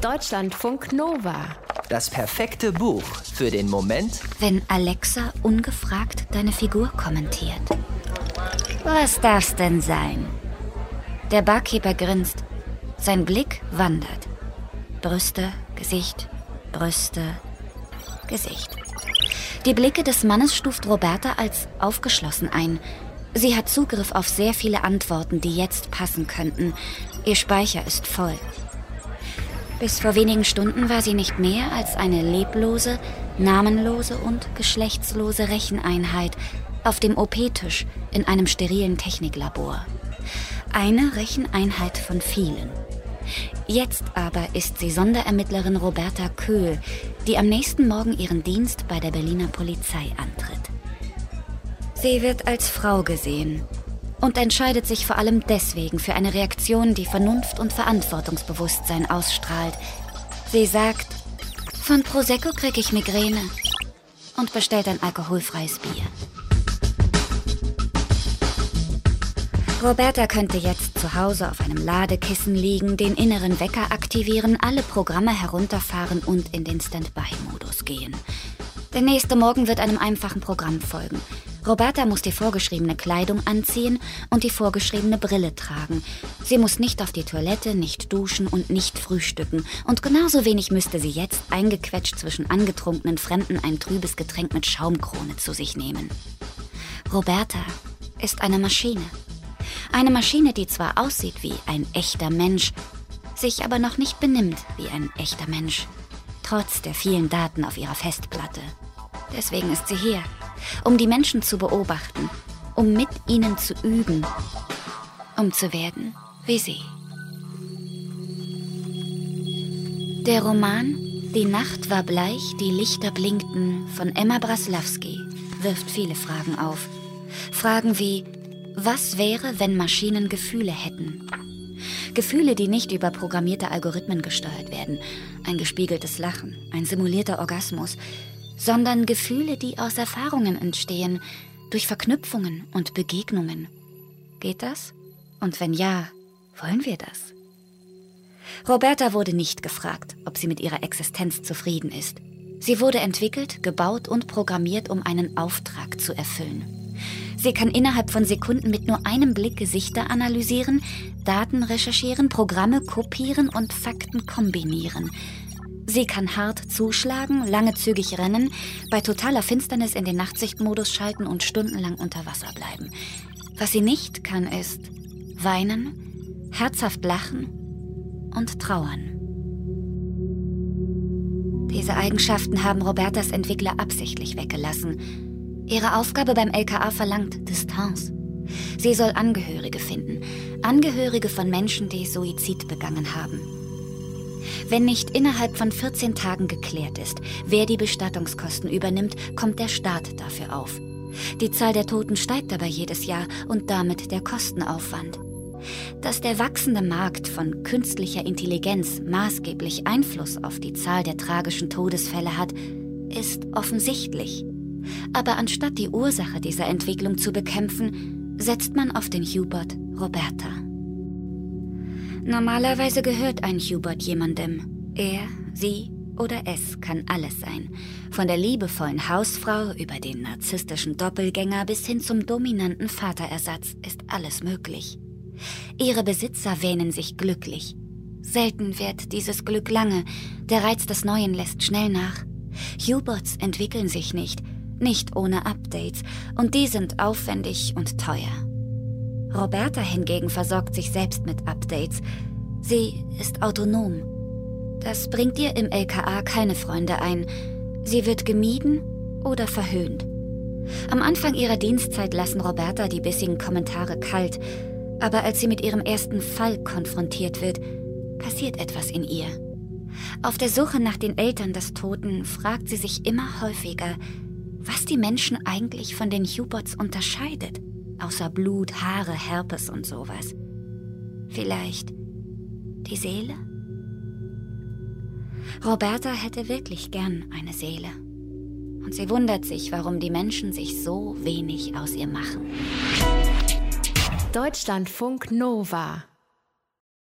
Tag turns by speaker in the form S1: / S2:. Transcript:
S1: Deutschlandfunk Nova.
S2: Das perfekte Buch für den Moment,
S3: wenn Alexa ungefragt deine Figur kommentiert. Was darf's denn sein? Der Barkeeper grinst. Sein Blick wandert. Brüste, Gesicht, Brüste, Gesicht. Die Blicke des Mannes stuft Roberta als aufgeschlossen ein. Sie hat Zugriff auf sehr viele Antworten, die jetzt passen könnten. Ihr Speicher ist voll. Bis vor wenigen Stunden war sie nicht mehr als eine leblose, namenlose und geschlechtslose Recheneinheit auf dem OP-Tisch in einem sterilen Techniklabor. Eine Recheneinheit von vielen. Jetzt aber ist sie Sonderermittlerin Roberta Köhl, die am nächsten Morgen ihren Dienst bei der Berliner Polizei antritt. Sie wird als Frau gesehen und entscheidet sich vor allem deswegen für eine Reaktion, die Vernunft und Verantwortungsbewusstsein ausstrahlt. Sie sagt, von Prosecco krieg ich Migräne und bestellt ein alkoholfreies Bier. Roberta könnte jetzt zu Hause auf einem Ladekissen liegen, den inneren Wecker aktivieren, alle Programme herunterfahren und in den Standby-Modus gehen. Der nächste Morgen wird einem einfachen Programm folgen. Roberta muss die vorgeschriebene Kleidung anziehen und die vorgeschriebene Brille tragen. Sie muss nicht auf die Toilette, nicht duschen und nicht frühstücken. Und genauso wenig müsste sie jetzt eingequetscht zwischen angetrunkenen Fremden ein trübes Getränk mit Schaumkrone zu sich nehmen. Roberta ist eine Maschine. Eine Maschine, die zwar aussieht wie ein echter Mensch, sich aber noch nicht benimmt wie ein echter Mensch, trotz der vielen Daten auf ihrer Festplatte. Deswegen ist sie hier, um die Menschen zu beobachten, um mit ihnen zu üben, um zu werden wie sie. Der Roman Die Nacht war bleich, die Lichter blinkten von Emma Braslawski wirft viele Fragen auf. Fragen wie, was wäre, wenn Maschinen Gefühle hätten? Gefühle, die nicht über programmierte Algorithmen gesteuert werden, ein gespiegeltes Lachen, ein simulierter Orgasmus, sondern Gefühle, die aus Erfahrungen entstehen, durch Verknüpfungen und Begegnungen. Geht das? Und wenn ja, wollen wir das? Roberta wurde nicht gefragt, ob sie mit ihrer Existenz zufrieden ist. Sie wurde entwickelt, gebaut und programmiert, um einen Auftrag zu erfüllen. Sie kann innerhalb von Sekunden mit nur einem Blick Gesichter analysieren, Daten recherchieren, Programme kopieren und Fakten kombinieren. Sie kann hart zuschlagen, lange zügig rennen, bei totaler Finsternis in den Nachtsichtmodus schalten und stundenlang unter Wasser bleiben. Was sie nicht kann, ist weinen, herzhaft lachen und trauern. Diese Eigenschaften haben Robertas Entwickler absichtlich weggelassen. Ihre Aufgabe beim LKA verlangt Distanz. Sie soll Angehörige finden, Angehörige von Menschen, die Suizid begangen haben. Wenn nicht innerhalb von 14 Tagen geklärt ist, wer die Bestattungskosten übernimmt, kommt der Staat dafür auf. Die Zahl der Toten steigt aber jedes Jahr und damit der Kostenaufwand. Dass der wachsende Markt von künstlicher Intelligenz maßgeblich Einfluss auf die Zahl der tragischen Todesfälle hat, ist offensichtlich. Aber anstatt die Ursache dieser Entwicklung zu bekämpfen, setzt man auf den Hubert Roberta. Normalerweise gehört ein Hubert jemandem. Er, sie oder es kann alles sein. Von der liebevollen Hausfrau über den narzisstischen Doppelgänger bis hin zum dominanten Vaterersatz ist alles möglich. Ihre Besitzer wähnen sich glücklich. Selten währt dieses Glück lange, der Reiz des Neuen lässt schnell nach. Huberts entwickeln sich nicht, nicht ohne Updates, und die sind aufwendig und teuer. Roberta hingegen versorgt sich selbst mit Updates. Sie ist autonom. Das bringt ihr im LKA keine Freunde ein. Sie wird gemieden oder verhöhnt. Am Anfang ihrer Dienstzeit lassen Roberta die bissigen Kommentare kalt, aber als sie mit ihrem ersten Fall konfrontiert wird, passiert etwas in ihr. Auf der Suche nach den Eltern des Toten fragt sie sich immer häufiger, was die Menschen eigentlich von den Huberts unterscheidet außer Blut, Haare, Herpes und sowas. Vielleicht die Seele? Roberta hätte wirklich gern eine Seele. Und sie wundert sich, warum die Menschen sich so wenig aus ihr machen.
S1: Deutschlandfunk Nova